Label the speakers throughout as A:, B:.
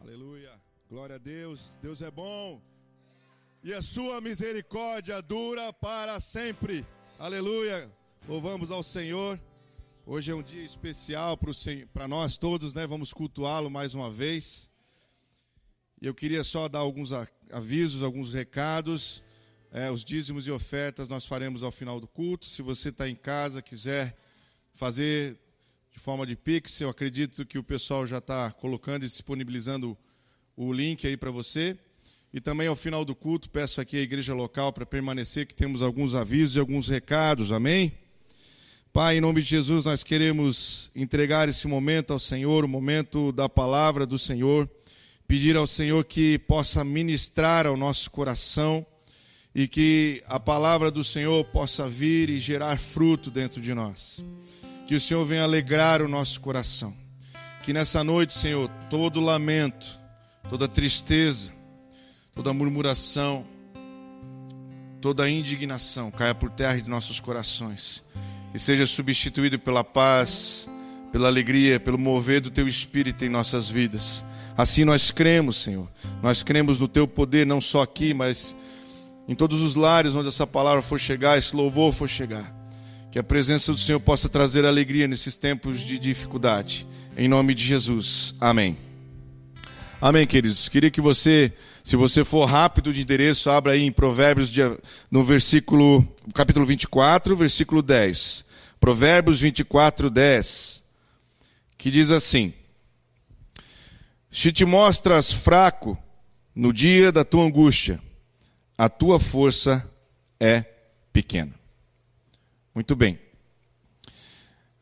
A: Aleluia. Glória a Deus. Deus é bom. E a sua misericórdia dura para sempre. Aleluia. Louvamos ao Senhor. Hoje é um dia especial para nós todos, né? Vamos cultuá-lo mais uma vez. Eu queria só dar alguns avisos, alguns recados. É, os dízimos e ofertas nós faremos ao final do culto. Se você está em casa, quiser fazer de forma de Pix. Eu acredito que o pessoal já está colocando e disponibilizando o link aí para você. E também ao final do culto, peço aqui à igreja local para permanecer, que temos alguns avisos e alguns recados, amém? Pai, em nome de Jesus, nós queremos entregar esse momento ao Senhor, o momento da palavra do Senhor, pedir ao Senhor que possa ministrar ao nosso coração e que a palavra do Senhor possa vir e gerar fruto dentro de nós. Que o Senhor venha alegrar o nosso coração. Que nessa noite, Senhor, todo lamento, toda tristeza, toda murmuração, toda indignação caia por terra de nossos corações e seja substituído pela paz, pela alegria, pelo mover do teu espírito em nossas vidas. Assim nós cremos, Senhor. Nós cremos no teu poder, não só aqui, mas em todos os lares onde essa palavra for chegar, esse louvor for chegar. Que a presença do Senhor possa trazer alegria nesses tempos de dificuldade. Em nome de Jesus. Amém. Amém, queridos. Queria que você, se você for rápido de endereço, abra aí em Provérbios, no versículo, capítulo 24, versículo 10. Provérbios 24, 10. Que diz assim: Se te mostras fraco no dia da tua angústia, a tua força é pequena. Muito bem.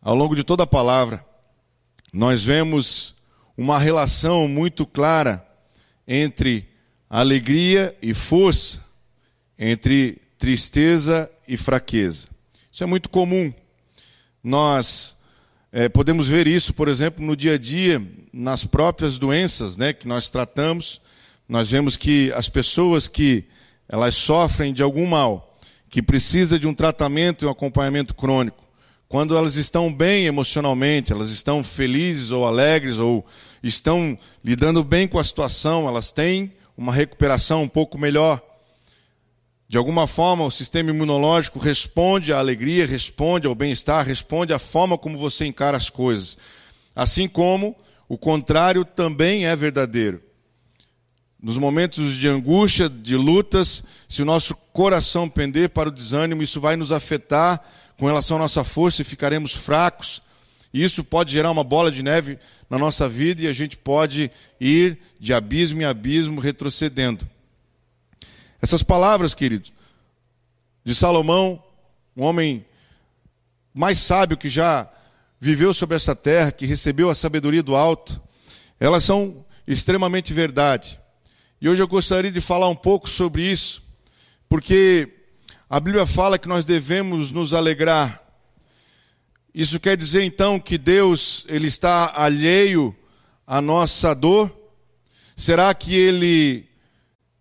A: Ao longo de toda a palavra, nós vemos uma relação muito clara entre alegria e força, entre tristeza e fraqueza. Isso é muito comum. Nós é, podemos ver isso, por exemplo, no dia a dia, nas próprias doenças né, que nós tratamos. Nós vemos que as pessoas que elas sofrem de algum mal, que precisa de um tratamento e um acompanhamento crônico, quando elas estão bem emocionalmente, elas estão felizes ou alegres ou estão lidando bem com a situação, elas têm uma recuperação um pouco melhor. De alguma forma, o sistema imunológico responde à alegria, responde ao bem-estar, responde à forma como você encara as coisas. Assim como o contrário também é verdadeiro nos momentos de angústia, de lutas, se o nosso coração pender para o desânimo, isso vai nos afetar com relação à nossa força e ficaremos fracos. E isso pode gerar uma bola de neve na nossa vida e a gente pode ir de abismo em abismo retrocedendo. Essas palavras, queridos, de Salomão, um homem mais sábio que já viveu sobre essa terra, que recebeu a sabedoria do alto, elas são extremamente verdade. E hoje eu gostaria de falar um pouco sobre isso, porque a Bíblia fala que nós devemos nos alegrar. Isso quer dizer então que Deus ele está alheio à nossa dor? Será que ele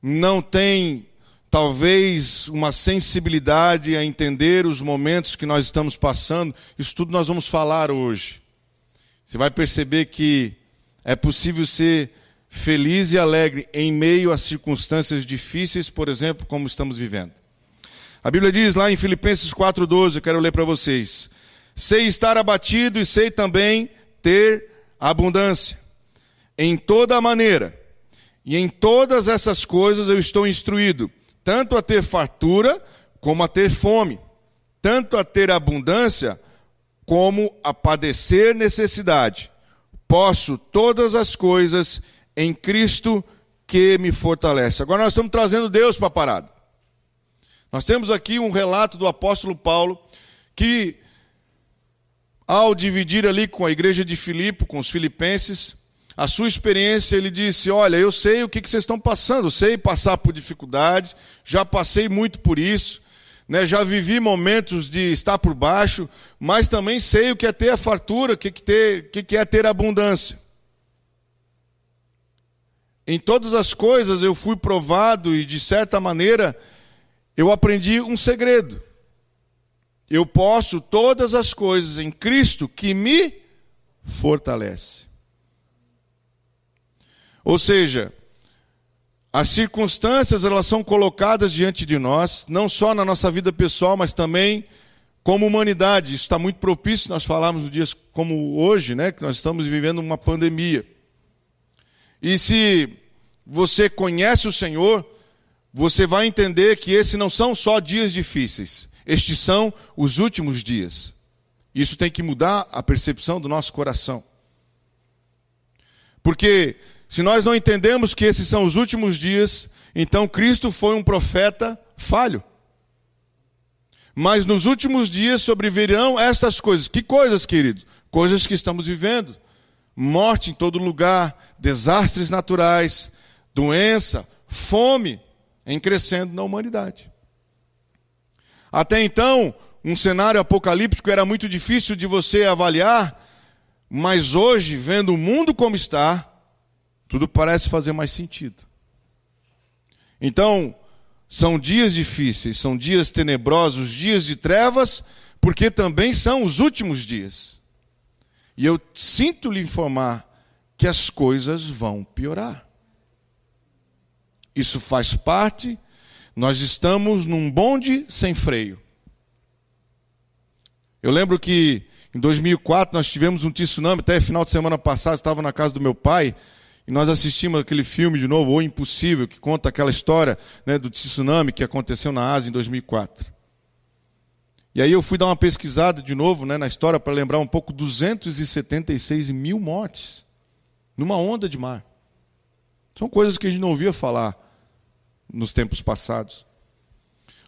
A: não tem talvez uma sensibilidade a entender os momentos que nós estamos passando? Isso tudo nós vamos falar hoje. Você vai perceber que é possível ser feliz e alegre em meio a circunstâncias difíceis, por exemplo, como estamos vivendo. A Bíblia diz lá em Filipenses 4,12, eu quero ler para vocês: Sei estar abatido e sei também ter abundância. Em toda maneira, e em todas essas coisas eu estou instruído, tanto a ter fartura como a ter fome, tanto a ter abundância como a padecer necessidade. Posso todas as coisas em Cristo que me fortalece. Agora nós estamos trazendo Deus para a parada. Nós temos aqui um relato do apóstolo Paulo que, ao dividir ali com a igreja de Filipe, com os filipenses, a sua experiência, ele disse: Olha, eu sei o que, vocês estão passando, eu sei passar por dificuldade, já passei muito por isso, né, já vivi momentos de estar por baixo, mas também sei o que é ter a fartura, o que, que, ter, que, que é ter abundância. Em todas as coisas eu fui provado e, de certa maneira, eu aprendi um segredo. Eu posso todas as coisas em Cristo que me fortalece. Ou seja, as circunstâncias elas são colocadas diante de nós, não só na nossa vida pessoal, mas também como humanidade. Isso está muito propício nós falarmos no dias como hoje, né, que nós estamos vivendo uma pandemia. E se você conhece o Senhor, você vai entender que esses não são só dias difíceis, estes são os últimos dias. Isso tem que mudar a percepção do nosso coração. Porque se nós não entendemos que esses são os últimos dias, então Cristo foi um profeta falho. Mas nos últimos dias sobrevirão essas coisas. Que coisas, querido? Coisas que estamos vivendo. Morte em todo lugar, desastres naturais, doença, fome em crescendo na humanidade. Até então, um cenário apocalíptico era muito difícil de você avaliar, mas hoje, vendo o mundo como está, tudo parece fazer mais sentido. Então, são dias difíceis, são dias tenebrosos, dias de trevas, porque também são os últimos dias. E eu sinto lhe informar que as coisas vão piorar. Isso faz parte, nós estamos num bonde sem freio. Eu lembro que em 2004 nós tivemos um tsunami, até final de semana passado estava na casa do meu pai, e nós assistimos aquele filme de novo, O Impossível, que conta aquela história né, do tsunami que aconteceu na Ásia em 2004. E aí eu fui dar uma pesquisada de novo né, na história para lembrar um pouco, 276 mil mortes numa onda de mar. São coisas que a gente não ouvia falar nos tempos passados.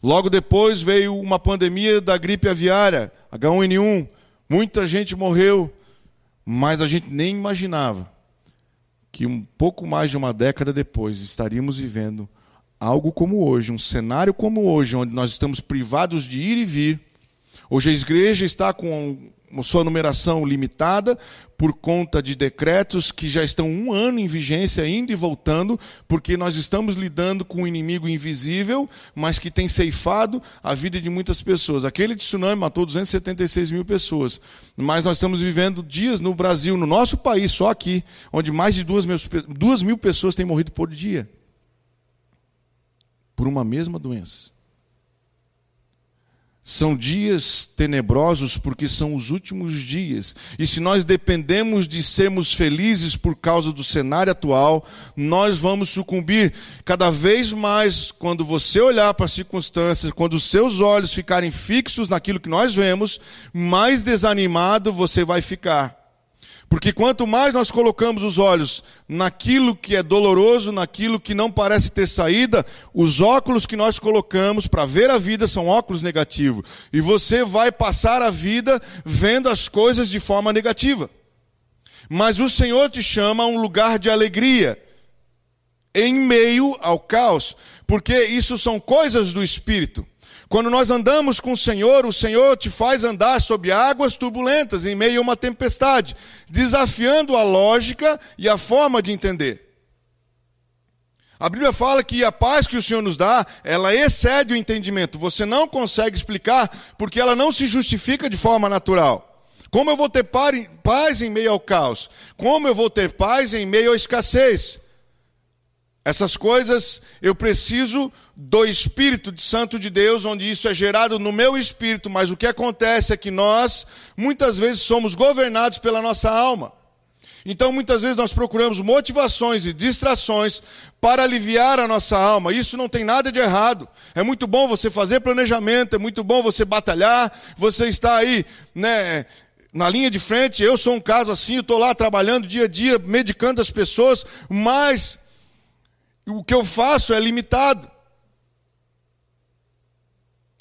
A: Logo depois veio uma pandemia da gripe aviária, H1N1. Muita gente morreu, mas a gente nem imaginava que um pouco mais de uma década depois estaríamos vivendo algo como hoje, um cenário como hoje, onde nós estamos privados de ir e vir. Hoje a igreja está com sua numeração limitada por conta de decretos que já estão um ano em vigência, indo e voltando, porque nós estamos lidando com um inimigo invisível, mas que tem ceifado a vida de muitas pessoas. Aquele tsunami matou 276 mil pessoas, mas nós estamos vivendo dias no Brasil, no nosso país, só aqui, onde mais de duas mil, duas mil pessoas têm morrido por dia por uma mesma doença. São dias tenebrosos porque são os últimos dias. E se nós dependemos de sermos felizes por causa do cenário atual, nós vamos sucumbir cada vez mais quando você olhar para as circunstâncias, quando os seus olhos ficarem fixos naquilo que nós vemos, mais desanimado você vai ficar. Porque quanto mais nós colocamos os olhos naquilo que é doloroso, naquilo que não parece ter saída, os óculos que nós colocamos para ver a vida são óculos negativos. E você vai passar a vida vendo as coisas de forma negativa. Mas o Senhor te chama a um lugar de alegria, em meio ao caos, porque isso são coisas do Espírito. Quando nós andamos com o Senhor, o Senhor te faz andar sobre águas turbulentas em meio a uma tempestade, desafiando a lógica e a forma de entender. A Bíblia fala que a paz que o Senhor nos dá, ela excede o entendimento. Você não consegue explicar porque ela não se justifica de forma natural. Como eu vou ter paz em meio ao caos? Como eu vou ter paz em meio à escassez? Essas coisas eu preciso do Espírito de Santo de Deus, onde isso é gerado no meu espírito, mas o que acontece é que nós, muitas vezes, somos governados pela nossa alma. Então, muitas vezes, nós procuramos motivações e distrações para aliviar a nossa alma. Isso não tem nada de errado. É muito bom você fazer planejamento, é muito bom você batalhar, você está aí, né, na linha de frente. Eu sou um caso assim, eu estou lá trabalhando dia a dia, medicando as pessoas, mas o que eu faço é limitado.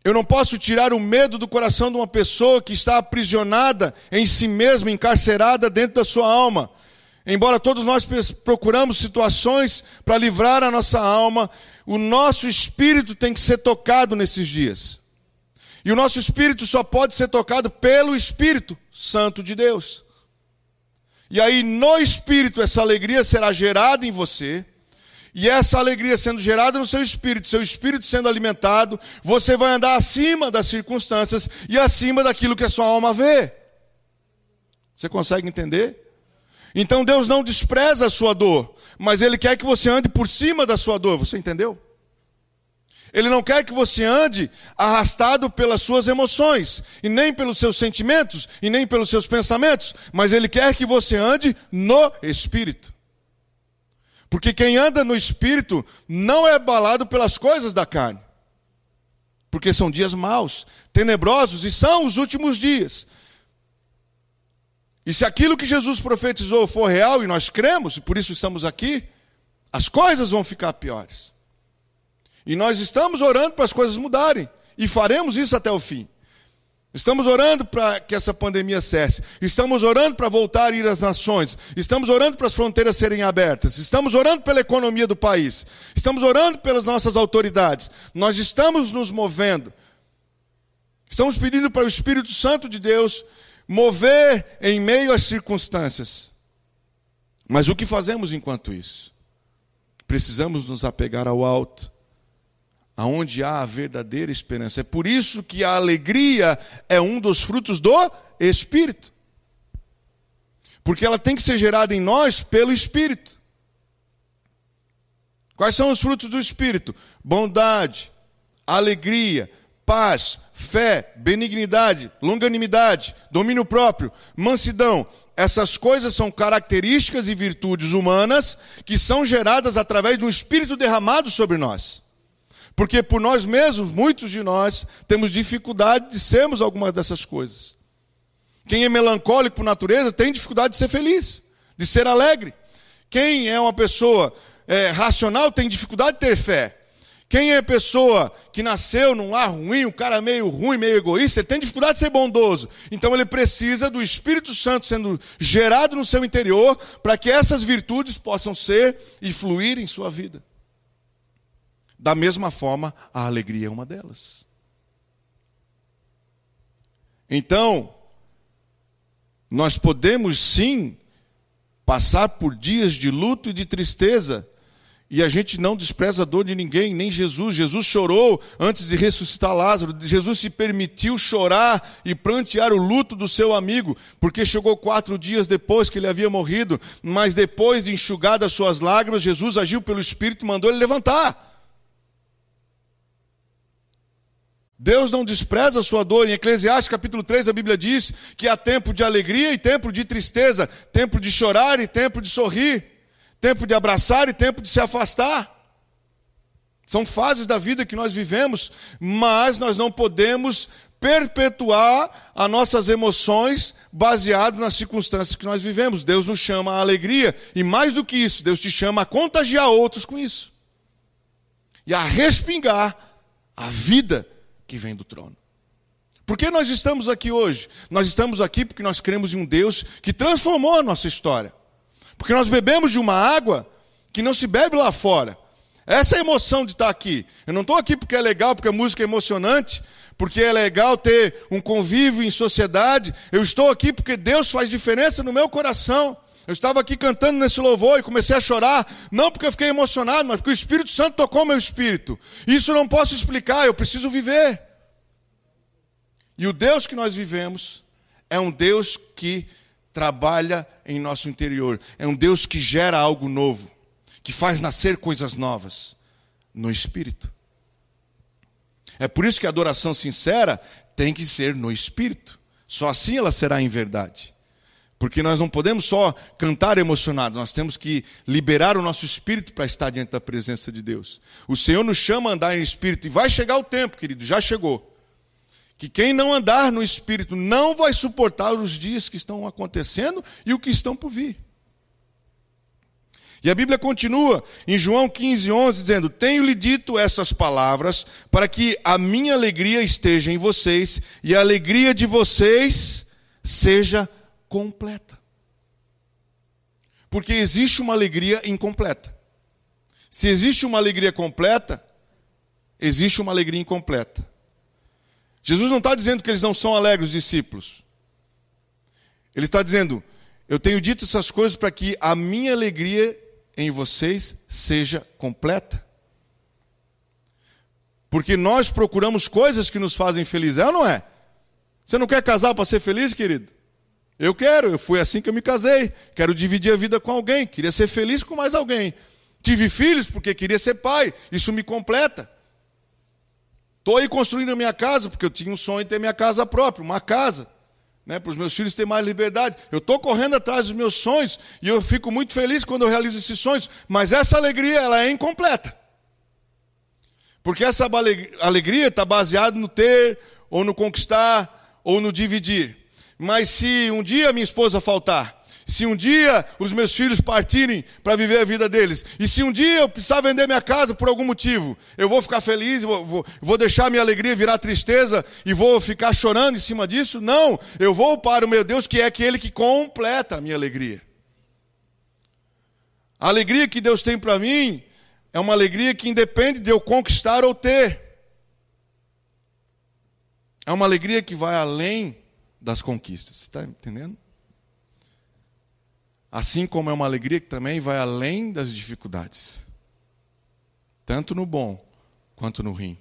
A: Eu não posso tirar o medo do coração de uma pessoa que está aprisionada em si mesma, encarcerada dentro da sua alma. Embora todos nós procuramos situações para livrar a nossa alma, o nosso espírito tem que ser tocado nesses dias. E o nosso espírito só pode ser tocado pelo Espírito Santo de Deus. E aí, no espírito, essa alegria será gerada em você e essa alegria sendo gerada no seu espírito, seu espírito sendo alimentado, você vai andar acima das circunstâncias e acima daquilo que a sua alma vê. Você consegue entender? Então Deus não despreza a sua dor, mas Ele quer que você ande por cima da sua dor. Você entendeu? Ele não quer que você ande arrastado pelas suas emoções, e nem pelos seus sentimentos, e nem pelos seus pensamentos, mas Ele quer que você ande no Espírito. Porque quem anda no Espírito não é abalado pelas coisas da carne. Porque são dias maus, tenebrosos, e são os últimos dias. E se aquilo que Jesus profetizou for real e nós cremos, e por isso estamos aqui, as coisas vão ficar piores. E nós estamos orando para as coisas mudarem, e faremos isso até o fim. Estamos orando para que essa pandemia cesse. Estamos orando para voltar a ir às nações. Estamos orando para as fronteiras serem abertas. Estamos orando pela economia do país. Estamos orando pelas nossas autoridades. Nós estamos nos movendo. Estamos pedindo para o Espírito Santo de Deus mover em meio às circunstâncias. Mas o que fazemos enquanto isso? Precisamos nos apegar ao alto, aonde há a verdadeira esperança. É por isso que a alegria é um dos frutos do Espírito. Porque ela tem que ser gerada em nós pelo Espírito. Quais são os frutos do Espírito? Bondade, alegria, paz, fé, benignidade, longanimidade, domínio próprio, mansidão. Essas coisas são características e virtudes humanas que são geradas através de um espírito derramado sobre nós. Porque por nós mesmos, muitos de nós, temos dificuldade de sermos algumas dessas coisas. Quem é melancólico por natureza tem dificuldade de ser feliz, de ser alegre. Quem é uma pessoa é, racional tem dificuldade de ter fé. Quem é pessoa que nasceu num lar ruim, um cara meio ruim, meio egoísta, ele tem dificuldade de ser bondoso. Então ele precisa do Espírito Santo sendo gerado no seu interior para que essas virtudes possam ser e fluir em sua vida. Da mesma forma, a alegria é uma delas. Então, nós podemos sim passar por dias de luto e de tristeza, e a gente não despreza a dor de ninguém, nem Jesus. Jesus chorou antes de ressuscitar Lázaro. Jesus se permitiu chorar e prantear o luto do seu amigo, porque chegou quatro dias depois que ele havia morrido. Mas depois de enxugadas suas lágrimas, Jesus agiu pelo Espírito e mandou ele levantar. Deus não despreza a sua dor. Em Eclesiastes capítulo 3, a Bíblia diz que há tempo de alegria e tempo de tristeza, tempo de chorar e tempo de sorrir tempo de abraçar e tempo de se afastar. São fases da vida que nós vivemos, mas nós não podemos perpetuar as nossas emoções baseado nas circunstâncias que nós vivemos. Deus nos chama à alegria e mais do que isso, Deus te chama a contagiar outros com isso. E a respingar a vida que vem do trono. Por que nós estamos aqui hoje? Nós estamos aqui porque nós cremos em um Deus que transformou a nossa história. Porque nós bebemos de uma água que não se bebe lá fora. Essa é a emoção de estar aqui. Eu não estou aqui porque é legal, porque a música é emocionante, porque é legal ter um convívio em sociedade. Eu estou aqui porque Deus faz diferença no meu coração. Eu estava aqui cantando nesse louvor e comecei a chorar, não porque eu fiquei emocionado, mas porque o Espírito Santo tocou meu espírito. Isso eu não posso explicar, eu preciso viver. E o Deus que nós vivemos é um Deus que trabalha em nosso interior. É um Deus que gera algo novo, que faz nascer coisas novas no espírito. É por isso que a adoração sincera tem que ser no espírito. Só assim ela será em verdade. Porque nós não podemos só cantar emocionados, nós temos que liberar o nosso espírito para estar diante da presença de Deus. O Senhor nos chama a andar em espírito e vai chegar o tempo, querido, já chegou que quem não andar no Espírito não vai suportar os dias que estão acontecendo e o que estão por vir. E a Bíblia continua em João 15, 11, dizendo: Tenho-lhe dito essas palavras para que a minha alegria esteja em vocês e a alegria de vocês seja completa. Porque existe uma alegria incompleta. Se existe uma alegria completa, existe uma alegria incompleta. Jesus não está dizendo que eles não são alegres, os discípulos. Ele está dizendo: Eu tenho dito essas coisas para que a minha alegria em vocês seja completa. Porque nós procuramos coisas que nos fazem felizes, é ou não é? Você não quer casar para ser feliz, querido? Eu quero, eu fui assim que eu me casei. Quero dividir a vida com alguém, queria ser feliz com mais alguém. Tive filhos porque queria ser pai, isso me completa. Estou aí construindo a minha casa, porque eu tinha um sonho de ter minha casa própria, uma casa, né, para os meus filhos terem mais liberdade. Eu estou correndo atrás dos meus sonhos e eu fico muito feliz quando eu realizo esses sonhos, mas essa alegria ela é incompleta. Porque essa alegria está baseada no ter, ou no conquistar, ou no dividir. Mas se um dia minha esposa faltar, se um dia os meus filhos partirem para viver a vida deles, e se um dia eu precisar vender minha casa por algum motivo, eu vou ficar feliz, vou, vou, vou deixar minha alegria virar tristeza e vou ficar chorando em cima disso? Não, eu vou para o meu Deus, que é aquele que completa a minha alegria. A alegria que Deus tem para mim é uma alegria que independe de eu conquistar ou ter. É uma alegria que vai além das conquistas. Está entendendo? Assim como é uma alegria que também vai além das dificuldades, tanto no bom quanto no ruim.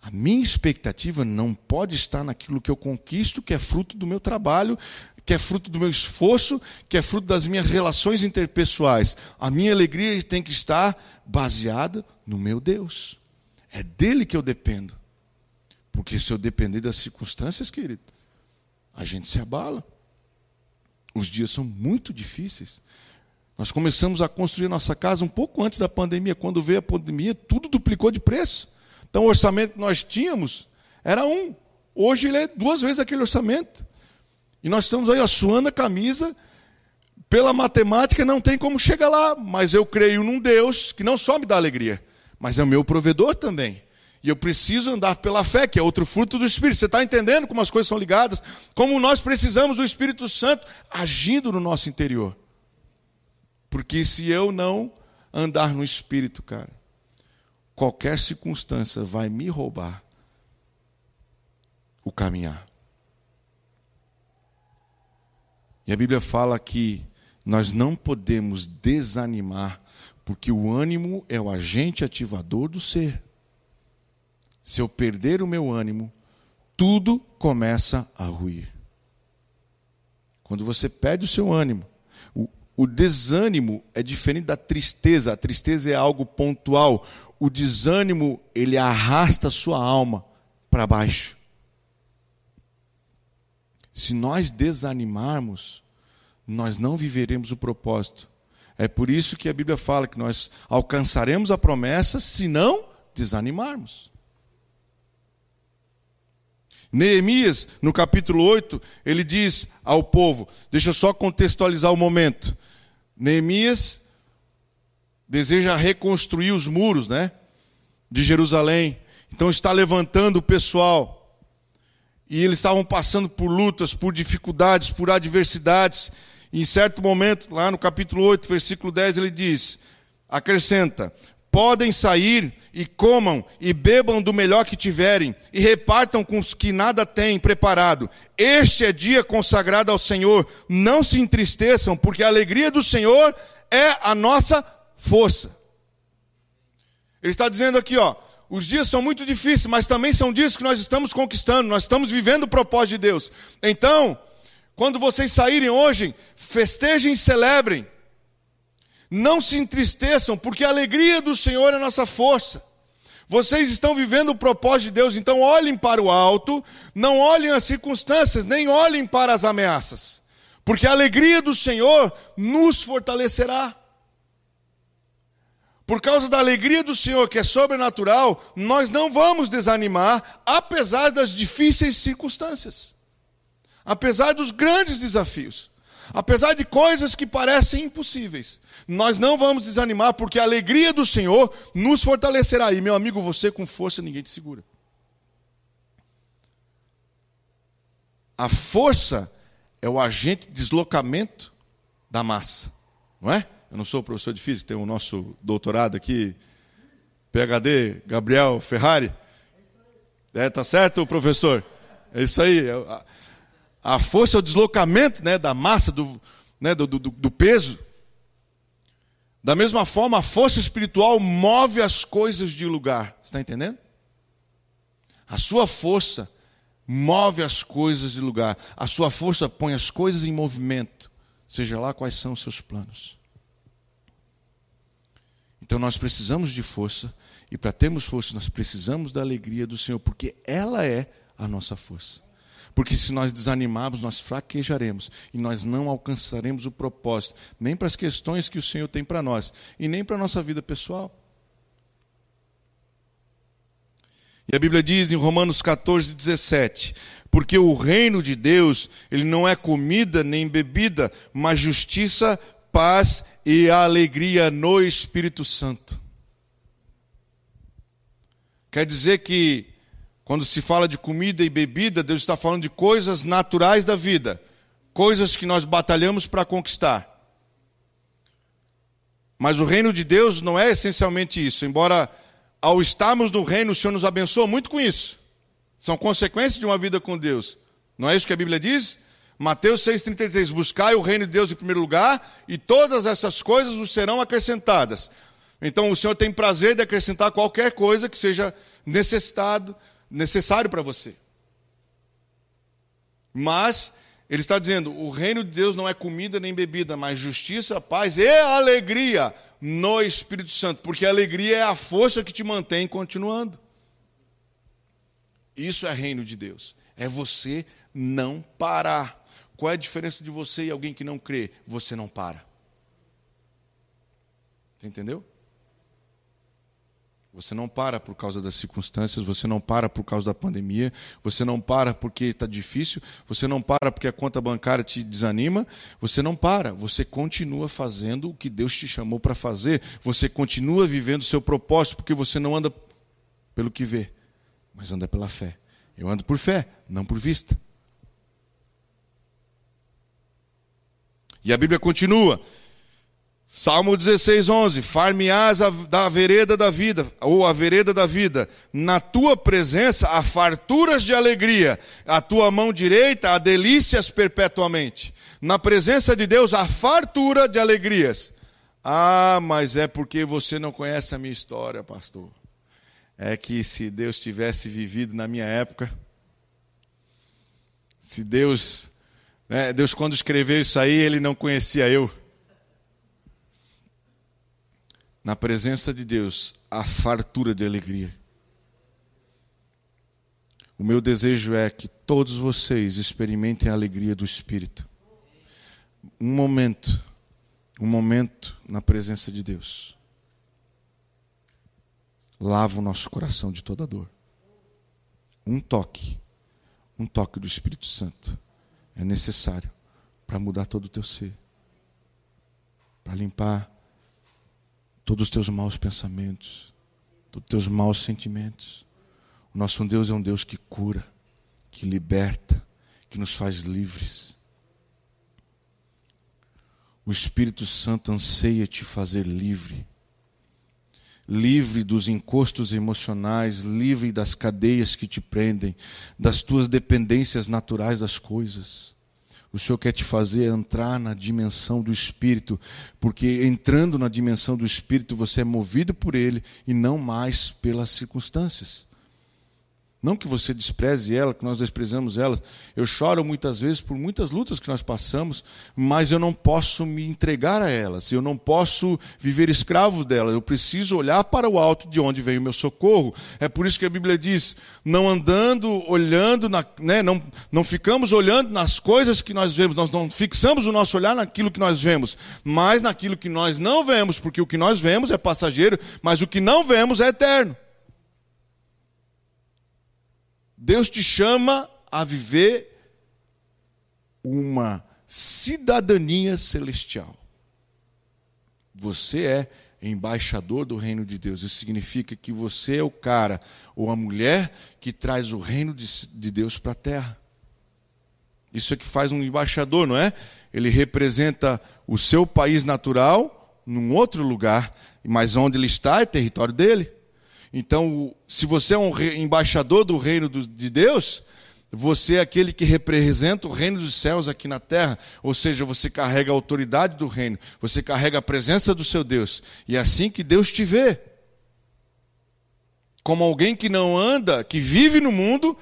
A: A minha expectativa não pode estar naquilo que eu conquisto, que é fruto do meu trabalho, que é fruto do meu esforço, que é fruto das minhas relações interpessoais. A minha alegria tem que estar baseada no meu Deus. É dele que eu dependo. Porque se eu depender das circunstâncias, querido, a gente se abala. Os dias são muito difíceis. Nós começamos a construir nossa casa um pouco antes da pandemia. Quando veio a pandemia, tudo duplicou de preço. Então, o orçamento que nós tínhamos era um. Hoje ele é duas vezes aquele orçamento. E nós estamos aí ó, suando a camisa. Pela matemática não tem como chegar lá. Mas eu creio num Deus que não só me dá alegria, mas é o meu provedor também. E eu preciso andar pela fé, que é outro fruto do Espírito. Você está entendendo como as coisas são ligadas? Como nós precisamos do Espírito Santo agindo no nosso interior. Porque se eu não andar no Espírito, cara, qualquer circunstância vai me roubar o caminhar. E a Bíblia fala que nós não podemos desanimar, porque o ânimo é o agente ativador do ser se eu perder o meu ânimo, tudo começa a ruir. Quando você perde o seu ânimo, o, o desânimo é diferente da tristeza. A tristeza é algo pontual. O desânimo, ele arrasta a sua alma para baixo. Se nós desanimarmos, nós não viveremos o propósito. É por isso que a Bíblia fala que nós alcançaremos a promessa se não desanimarmos. Neemias, no capítulo 8, ele diz ao povo: deixa eu só contextualizar o momento. Neemias deseja reconstruir os muros, né, de Jerusalém. Então está levantando o pessoal. E eles estavam passando por lutas, por dificuldades, por adversidades. E em certo momento, lá no capítulo 8, versículo 10, ele diz: acrescenta: podem sair e comam e bebam do melhor que tiverem, e repartam com os que nada têm preparado. Este é dia consagrado ao Senhor. Não se entristeçam, porque a alegria do Senhor é a nossa força. Ele está dizendo aqui, ó, os dias são muito difíceis, mas também são dias que nós estamos conquistando, nós estamos vivendo o propósito de Deus. Então, quando vocês saírem hoje, festejem e celebrem. Não se entristeçam, porque a alegria do Senhor é nossa força. Vocês estão vivendo o propósito de Deus, então olhem para o alto, não olhem as circunstâncias, nem olhem para as ameaças, porque a alegria do Senhor nos fortalecerá. Por causa da alegria do Senhor, que é sobrenatural, nós não vamos desanimar, apesar das difíceis circunstâncias, apesar dos grandes desafios. Apesar de coisas que parecem impossíveis, nós não vamos desanimar, porque a alegria do Senhor nos fortalecerá. E, meu amigo, você com força ninguém te segura. A força é o agente de deslocamento da massa, não é? Eu não sou professor de física, tem o nosso doutorado aqui, PhD, Gabriel Ferrari. É, tá certo, professor? É isso aí. É a força é o deslocamento né, da massa, do, né, do, do, do peso. Da mesma forma, a força espiritual move as coisas de lugar. Está entendendo? A sua força move as coisas de lugar. A sua força põe as coisas em movimento, seja lá quais são os seus planos. Então nós precisamos de força, e para termos força, nós precisamos da alegria do Senhor, porque ela é a nossa força. Porque se nós desanimarmos, nós fraquejaremos e nós não alcançaremos o propósito, nem para as questões que o Senhor tem para nós, e nem para a nossa vida pessoal. E a Bíblia diz em Romanos 14, 17: Porque o reino de Deus, ele não é comida nem bebida, mas justiça, paz e alegria no Espírito Santo. Quer dizer que, quando se fala de comida e bebida, Deus está falando de coisas naturais da vida, coisas que nós batalhamos para conquistar. Mas o reino de Deus não é essencialmente isso, embora ao estarmos no reino, o Senhor nos abençoa muito com isso. São consequências de uma vida com Deus. Não é isso que a Bíblia diz? Mateus 6,33: Buscai o reino de Deus em primeiro lugar, e todas essas coisas vos serão acrescentadas. Então o Senhor tem prazer de acrescentar qualquer coisa que seja necessitado, necessário para você. Mas ele está dizendo: o reino de Deus não é comida nem bebida, mas justiça, paz e alegria no Espírito Santo, porque a alegria é a força que te mantém continuando. Isso é reino de Deus. É você não parar. Qual é a diferença de você e alguém que não crê? Você não para. Você entendeu? Você não para por causa das circunstâncias, você não para por causa da pandemia, você não para porque está difícil, você não para porque a conta bancária te desanima, você não para, você continua fazendo o que Deus te chamou para fazer, você continua vivendo o seu propósito, porque você não anda pelo que vê, mas anda pela fé. Eu ando por fé, não por vista. E a Bíblia continua: Salmo 16, 11: Far-me-ás da vereda da vida, ou a vereda da vida, na tua presença há farturas de alegria, a tua mão direita há delícias perpetuamente. Na presença de Deus há fartura de alegrias. Ah, mas é porque você não conhece a minha história, pastor. É que se Deus tivesse vivido na minha época, se Deus, né, Deus quando escreveu isso aí, ele não conhecia eu. Na presença de Deus, a fartura de alegria. O meu desejo é que todos vocês experimentem a alegria do Espírito. Um momento, um momento na presença de Deus. Lava o nosso coração de toda dor. Um toque, um toque do Espírito Santo é necessário para mudar todo o teu ser, para limpar todos os teus maus pensamentos, todos os teus maus sentimentos. O nosso Deus é um Deus que cura, que liberta, que nos faz livres. O Espírito Santo anseia te fazer livre. Livre dos encostos emocionais, livre das cadeias que te prendem, das tuas dependências naturais das coisas. O Senhor quer te fazer entrar na dimensão do Espírito, porque entrando na dimensão do Espírito você é movido por Ele e não mais pelas circunstâncias. Não que você despreze ela, que nós desprezamos elas. Eu choro muitas vezes por muitas lutas que nós passamos, mas eu não posso me entregar a elas. Eu não posso viver escravo delas. Eu preciso olhar para o alto de onde vem o meu socorro. É por isso que a Bíblia diz: não andando, olhando, na, né, não, não ficamos olhando nas coisas que nós vemos, nós não fixamos o nosso olhar naquilo que nós vemos, mas naquilo que nós não vemos, porque o que nós vemos é passageiro, mas o que não vemos é eterno. Deus te chama a viver uma cidadania celestial. Você é embaixador do reino de Deus. Isso significa que você é o cara ou a mulher que traz o reino de Deus para a terra. Isso é que faz um embaixador, não é? Ele representa o seu país natural num outro lugar, mas onde ele está é território dele. Então, se você é um embaixador do reino de Deus, você é aquele que representa o reino dos céus aqui na terra, ou seja, você carrega a autoridade do reino, você carrega a presença do seu Deus, e é assim que Deus te vê. Como alguém que não anda, que vive no mundo,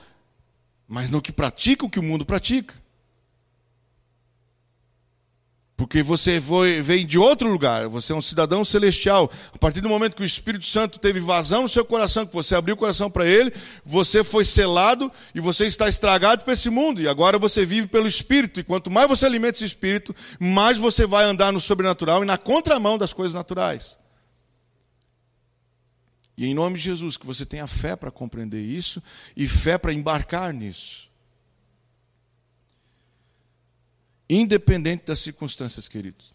A: mas no que pratica o que o mundo pratica. Porque você foi, vem de outro lugar, você é um cidadão celestial. A partir do momento que o Espírito Santo teve vazão no seu coração, que você abriu o coração para ele, você foi selado e você está estragado para esse mundo. E agora você vive pelo Espírito. E quanto mais você alimenta esse Espírito, mais você vai andar no sobrenatural e na contramão das coisas naturais. E em nome de Jesus, que você tenha fé para compreender isso e fé para embarcar nisso. Independente das circunstâncias, queridos.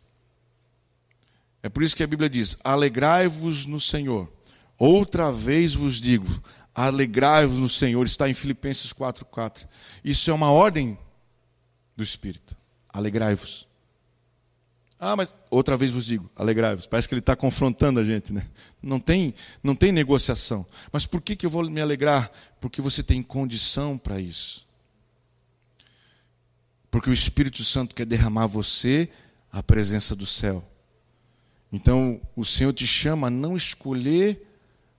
A: É por isso que a Bíblia diz: alegrai-vos no Senhor. Outra vez vos digo: alegrai-vos no Senhor. Está em Filipenses 4,4. Isso é uma ordem do Espírito. Alegrai-vos. Ah, mas outra vez vos digo, alegrai-vos. Parece que ele está confrontando a gente, né? Não tem, não tem negociação. Mas por que, que eu vou me alegrar? Porque você tem condição para isso. Porque o Espírito Santo quer derramar você a presença do céu. Então, o Senhor te chama a não escolher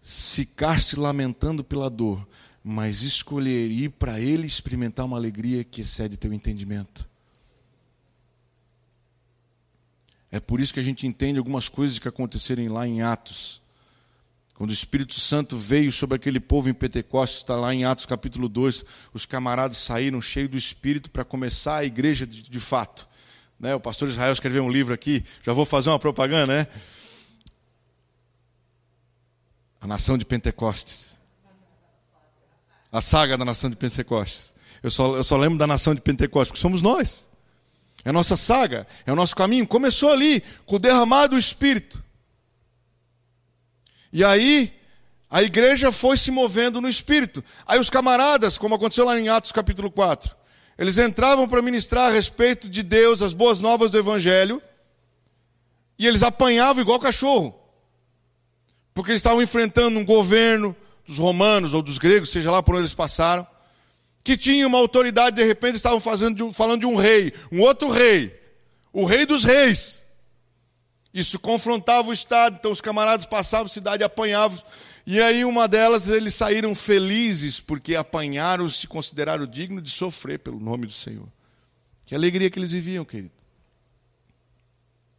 A: ficar se lamentando pela dor, mas escolher ir para Ele experimentar uma alegria que excede teu entendimento. É por isso que a gente entende algumas coisas que aconteceram lá em Atos. Quando o Espírito Santo veio sobre aquele povo em Pentecostes, está lá em Atos capítulo 2, os camaradas saíram cheios do Espírito para começar a igreja de, de fato. Né? O pastor Israel escreveu um livro aqui, já vou fazer uma propaganda, né? A nação de Pentecostes. A saga da nação de Pentecostes. Eu só, eu só lembro da nação de Pentecostes, porque somos nós. É a nossa saga, é o nosso caminho. Começou ali, com o derramado do Espírito. E aí, a igreja foi se movendo no espírito. Aí os camaradas, como aconteceu lá em Atos capítulo 4, eles entravam para ministrar a respeito de Deus, as boas novas do evangelho, e eles apanhavam igual cachorro. Porque eles estavam enfrentando um governo dos romanos ou dos gregos, seja lá por onde eles passaram, que tinha uma autoridade, de repente estavam fazendo, falando de um rei, um outro rei, o rei dos reis. Isso confrontava o Estado, então os camaradas passavam cidade, apanhavam. E aí, uma delas, eles saíram felizes porque apanharam, se consideraram dignos de sofrer pelo nome do Senhor. Que alegria que eles viviam, querido.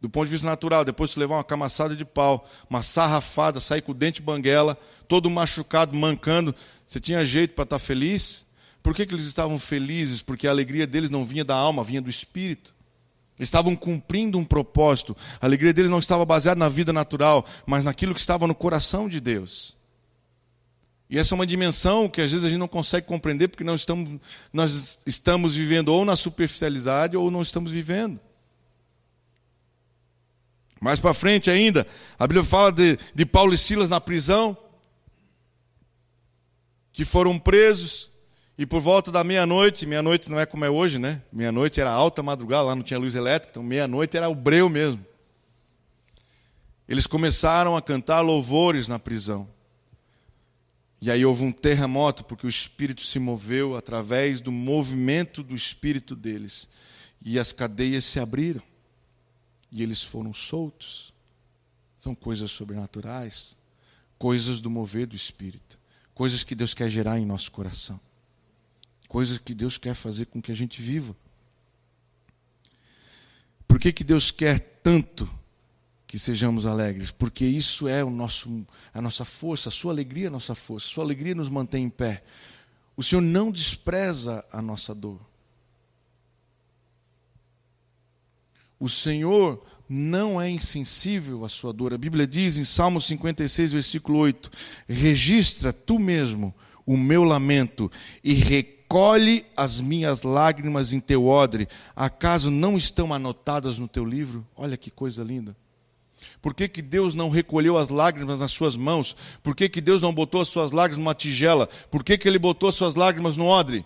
A: Do ponto de vista natural, depois de levar uma camaçada de pau, uma sarrafada, sair com o dente banguela, todo machucado, mancando, você tinha jeito para estar feliz? Por que, que eles estavam felizes? Porque a alegria deles não vinha da alma, vinha do espírito. Estavam cumprindo um propósito. A alegria deles não estava baseada na vida natural, mas naquilo que estava no coração de Deus. E essa é uma dimensão que às vezes a gente não consegue compreender porque nós estamos, nós estamos vivendo ou na superficialidade ou não estamos vivendo. Mais para frente ainda, a Bíblia fala de, de Paulo e Silas na prisão, que foram presos, e por volta da meia-noite, meia-noite não é como é hoje, né? Meia-noite era alta madrugada, lá não tinha luz elétrica, então meia-noite era o breu mesmo. Eles começaram a cantar louvores na prisão. E aí houve um terremoto, porque o Espírito se moveu através do movimento do Espírito deles. E as cadeias se abriram. E eles foram soltos. São coisas sobrenaturais, coisas do mover do Espírito, coisas que Deus quer gerar em nosso coração coisas que Deus quer fazer com que a gente viva. Por que, que Deus quer tanto que sejamos alegres? Porque isso é o nosso, a nossa força, a sua alegria é a nossa força, a sua alegria nos mantém em pé. O Senhor não despreza a nossa dor. O Senhor não é insensível à sua dor. A Bíblia diz em Salmo 56, versículo 8: Registra tu mesmo o meu lamento e reconhece recolhe as minhas lágrimas em teu odre, acaso não estão anotadas no teu livro? Olha que coisa linda. Por que, que Deus não recolheu as lágrimas nas suas mãos? Por que, que Deus não botou as suas lágrimas numa tigela? Por que, que Ele botou as suas lágrimas no odre? O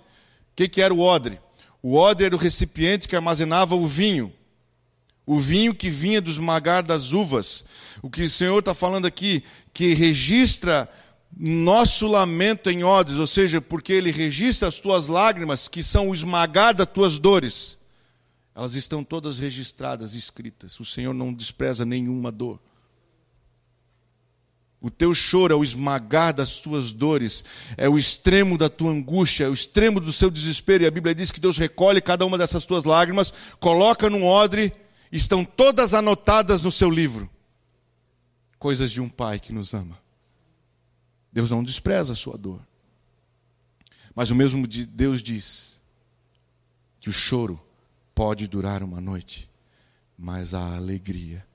A: que, que era o odre? O odre era o recipiente que armazenava o vinho. O vinho que vinha do esmagar das uvas. O que o Senhor está falando aqui, que registra nosso lamento em odres, ou seja, porque ele registra as tuas lágrimas, que são o esmagar das tuas dores. Elas estão todas registradas, escritas. O Senhor não despreza nenhuma dor. O teu choro é o esmagar das tuas dores, é o extremo da tua angústia, é o extremo do seu desespero. E a Bíblia diz que Deus recolhe cada uma dessas tuas lágrimas, coloca num odre, estão todas anotadas no seu livro. Coisas de um pai que nos ama. Deus não despreza a sua dor. Mas o mesmo Deus diz que o choro pode durar uma noite, mas a alegria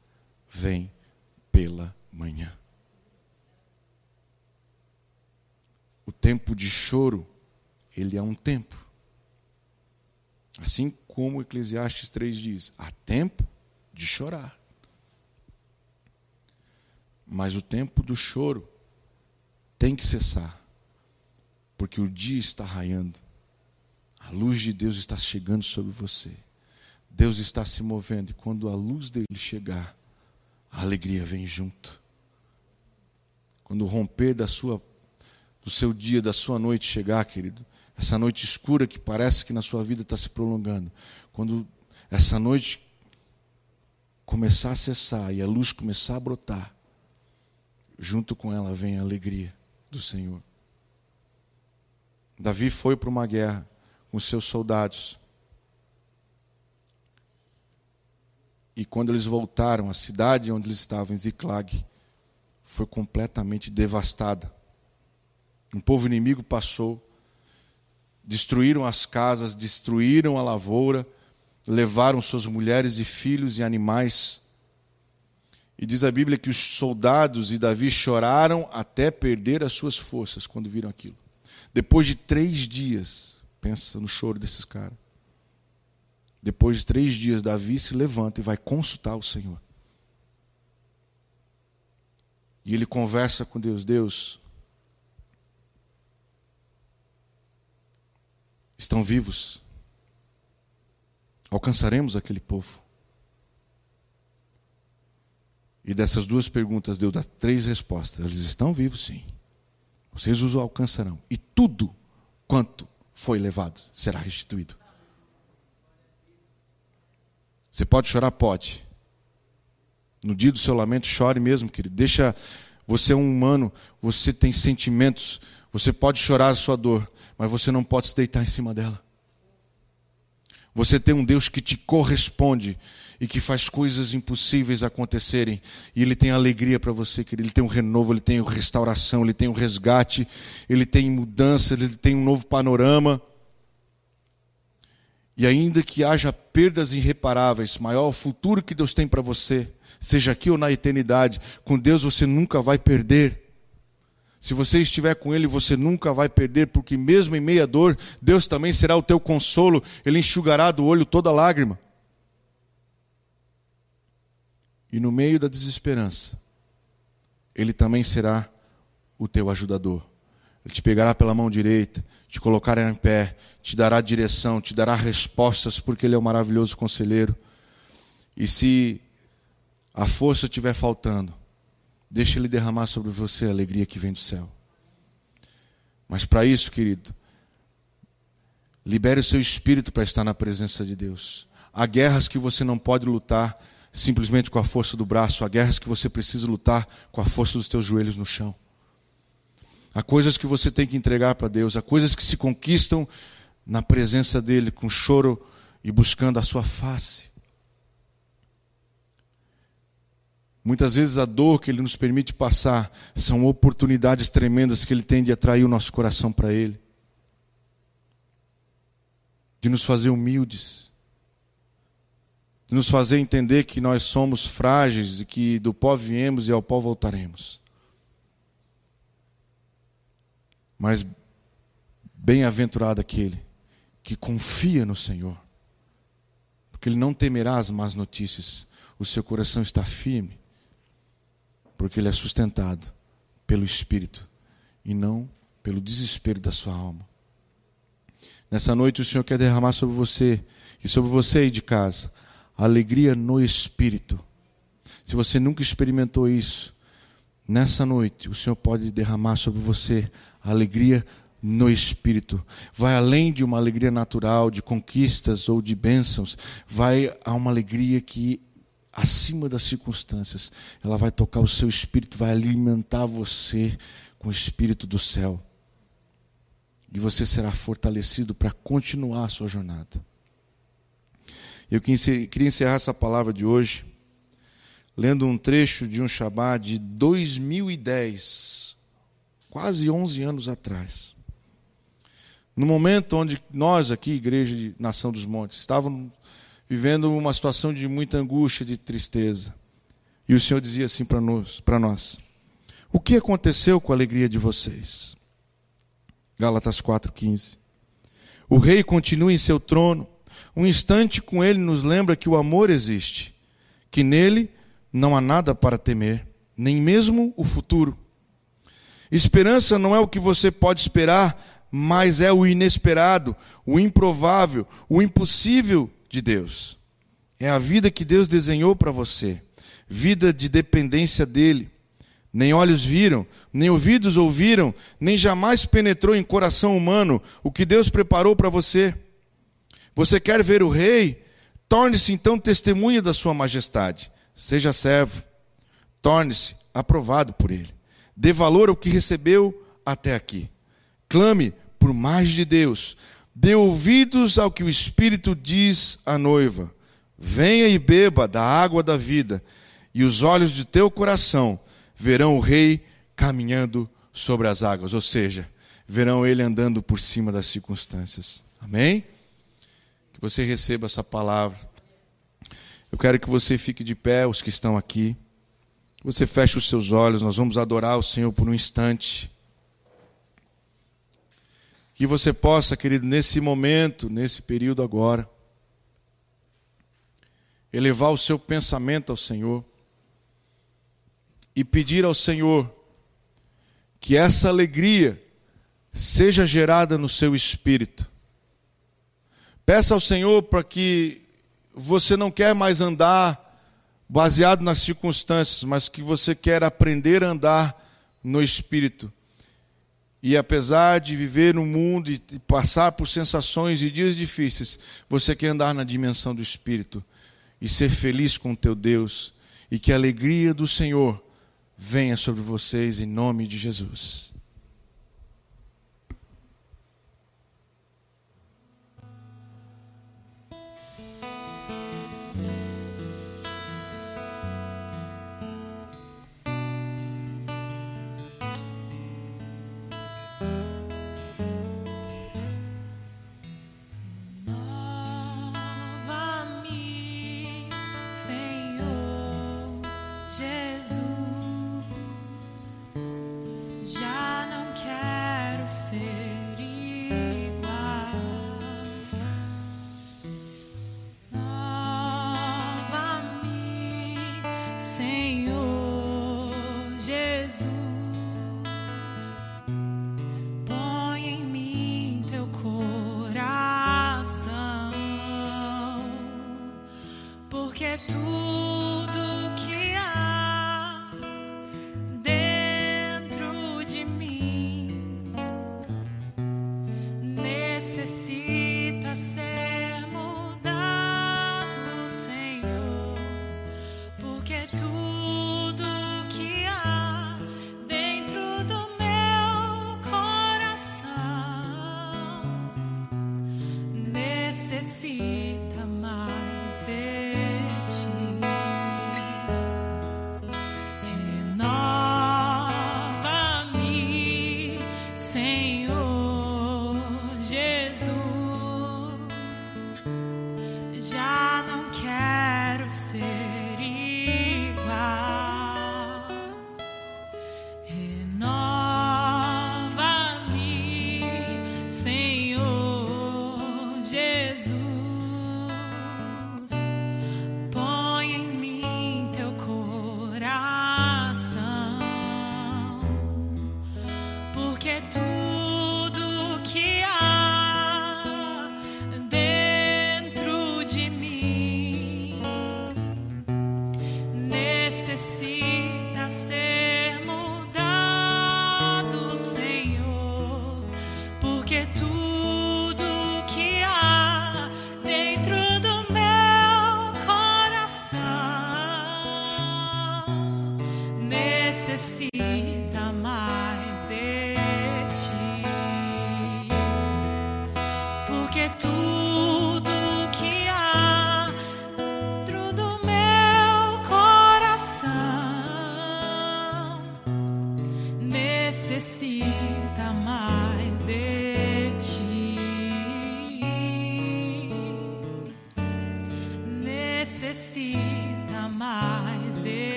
A: vem pela manhã. O tempo de choro, ele é um tempo. Assim como Eclesiastes 3 diz: há tempo de chorar. Mas o tempo do choro tem que cessar, porque o dia está raiando, a luz de Deus está chegando sobre você, Deus está se movendo, e quando a luz dele chegar, a alegria vem junto. Quando o romper da sua, do seu dia, da sua noite chegar, querido, essa noite escura que parece que na sua vida está se prolongando, quando essa noite começar a cessar e a luz começar a brotar, junto com ela vem a alegria do Senhor. Davi foi para uma guerra com seus soldados. E quando eles voltaram, a cidade onde eles estavam, em Ziklag, foi completamente devastada. Um povo inimigo passou, destruíram as casas, destruíram a lavoura, levaram suas mulheres e filhos e animais e diz a Bíblia que os soldados e Davi choraram até perder as suas forças quando viram aquilo. Depois de três dias, pensa no choro desses caras. Depois de três dias, Davi se levanta e vai consultar o Senhor. E ele conversa com Deus: Deus, estão vivos? Alcançaremos aquele povo? E dessas duas perguntas deu três respostas. Eles estão vivos, sim. Vocês os alcançarão. E tudo quanto foi levado será restituído. Você pode chorar? Pode. No dia do seu lamento, chore mesmo, querido. Deixa. Você é um humano, você tem sentimentos. Você pode chorar a sua dor, mas você não pode se deitar em cima dela. Você tem um Deus que te corresponde e que faz coisas impossíveis acontecerem. E Ele tem alegria para você, querido. Ele tem um renovo, Ele tem restauração, Ele tem um resgate, Ele tem mudança, Ele tem um novo panorama. E ainda que haja perdas irreparáveis, maior o futuro que Deus tem para você, seja aqui ou na eternidade, com Deus você nunca vai perder. Se você estiver com Ele, você nunca vai perder, porque mesmo em meia dor, Deus também será o teu consolo, Ele enxugará do olho toda lágrima. E no meio da desesperança, Ele também será o teu ajudador. Ele te pegará pela mão direita, te colocará em pé, te dará direção, te dará respostas, porque Ele é o um maravilhoso conselheiro. E se a força estiver faltando, Deixa Ele derramar sobre você a alegria que vem do céu. Mas para isso, querido, libere o seu espírito para estar na presença de Deus. Há guerras que você não pode lutar simplesmente com a força do braço, há guerras que você precisa lutar com a força dos teus joelhos no chão. Há coisas que você tem que entregar para Deus, há coisas que se conquistam na presença dEle, com choro e buscando a sua face. Muitas vezes a dor que Ele nos permite passar são oportunidades tremendas que Ele tem de atrair o nosso coração para Ele, de nos fazer humildes, de nos fazer entender que nós somos frágeis e que do pó viemos e ao pó voltaremos. Mas bem-aventurado aquele que confia no Senhor, porque ele não temerá as más notícias, o seu coração está firme porque ele é sustentado pelo Espírito e não pelo desespero da sua alma. Nessa noite o Senhor quer derramar sobre você e sobre você aí de casa alegria no Espírito. Se você nunca experimentou isso, nessa noite o Senhor pode derramar sobre você alegria no Espírito. Vai além de uma alegria natural, de conquistas ou de bênçãos. Vai a uma alegria que acima das circunstâncias. Ela vai tocar o seu espírito, vai alimentar você com o espírito do céu. E você será fortalecido para continuar a sua jornada. Eu queria encerrar essa palavra de hoje lendo um trecho de um Shabbat de 2010, quase 11 anos atrás. No momento onde nós aqui, Igreja de Nação dos Montes, estávamos vivendo uma situação de muita angústia, de tristeza. E o Senhor dizia assim para nós, para nós: O que aconteceu com a alegria de vocês? Gálatas 4:15. O rei continua em seu trono. Um instante com ele nos lembra que o amor existe, que nele não há nada para temer, nem mesmo o futuro. Esperança não é o que você pode esperar, mas é o inesperado, o improvável, o impossível de Deus. É a vida que Deus desenhou para você, vida de dependência dele. Nem olhos viram, nem ouvidos ouviram, nem jamais penetrou em coração humano o que Deus preparou para você. Você quer ver o rei? Torne-se então testemunha da sua majestade. Seja servo, torne-se aprovado por ele. Dê valor ao que recebeu até aqui. Clame por mais de Deus. Dê ouvidos ao que o Espírito diz à noiva. Venha e beba da água da vida, e os olhos de teu coração verão o Rei caminhando sobre as águas, ou seja, verão ele andando por cima das circunstâncias. Amém? Que você receba essa palavra. Eu quero que você fique de pé, os que estão aqui. Você feche os seus olhos, nós vamos adorar o Senhor por um instante. Que você possa, querido, nesse momento, nesse período agora, elevar o seu pensamento ao Senhor e pedir ao Senhor que essa alegria seja gerada no seu espírito. Peça ao Senhor para que você não quer mais andar baseado nas circunstâncias, mas que você quer aprender a andar no espírito. E apesar de viver no mundo e passar por sensações e dias difíceis, você quer andar na dimensão do Espírito e ser feliz com o teu Deus. E que a alegria do Senhor venha sobre vocês em nome de Jesus.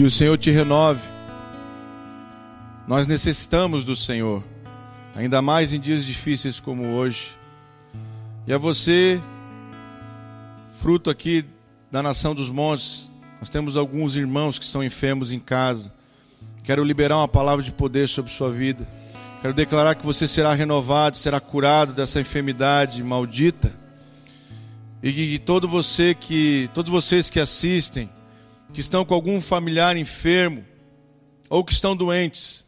B: Que
A: o Senhor te renove. Nós necessitamos do Senhor, ainda mais em dias difíceis como hoje. E a você, fruto aqui da nação dos montes, nós temos alguns irmãos que estão enfermos em casa. Quero liberar uma palavra de poder sobre sua vida. Quero declarar que você será renovado, será curado dessa enfermidade maldita. E que todo você que, todos vocês que assistem, que estão com algum familiar enfermo ou que estão doentes,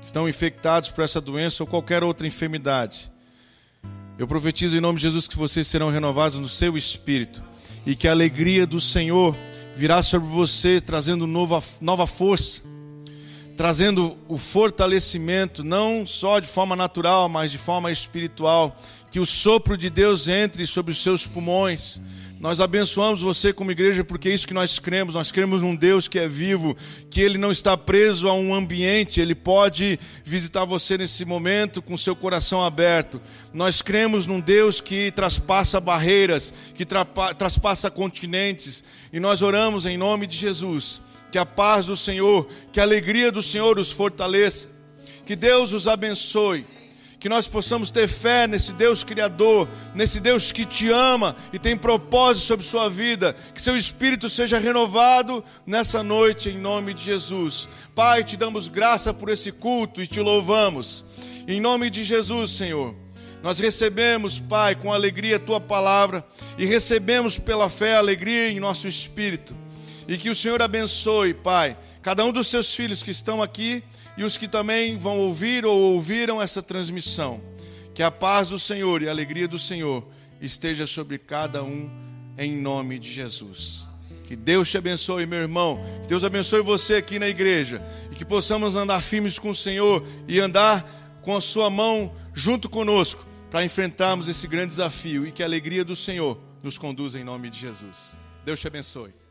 A: que estão infectados por essa doença ou qualquer outra enfermidade. Eu profetizo em nome de Jesus que vocês serão renovados no seu espírito e que a alegria do Senhor virá sobre você trazendo nova, nova força, trazendo o fortalecimento, não só de forma natural, mas de forma espiritual. Que o sopro de Deus entre sobre os seus pulmões. Nós abençoamos você como igreja porque é isso que nós cremos. Nós cremos num Deus que é vivo, que ele não está preso a um ambiente, ele pode visitar você nesse momento com seu coração aberto. Nós cremos num Deus que traspassa barreiras, que traspassa continentes, e nós oramos em nome de Jesus. Que a paz do Senhor, que a alegria do Senhor os fortaleça. Que Deus os abençoe que nós possamos ter fé nesse Deus Criador, nesse Deus que te ama e tem propósito sobre sua vida, que seu espírito seja renovado nessa noite, em nome de Jesus. Pai, te damos graça por esse culto e te louvamos, em nome de Jesus, Senhor. Nós recebemos, Pai, com alegria a tua palavra e recebemos pela fé a alegria em nosso espírito. E que o Senhor abençoe, Pai, cada um dos seus filhos que estão aqui e os que também vão ouvir ou ouviram essa transmissão. Que a paz do Senhor e a alegria do Senhor esteja sobre cada um, em nome de Jesus. Que Deus te abençoe, meu irmão. Que Deus abençoe você aqui na igreja. E que possamos andar firmes com o Senhor e andar com a sua mão junto conosco para enfrentarmos esse grande desafio. E que a alegria do Senhor nos conduza em nome de Jesus. Deus te abençoe.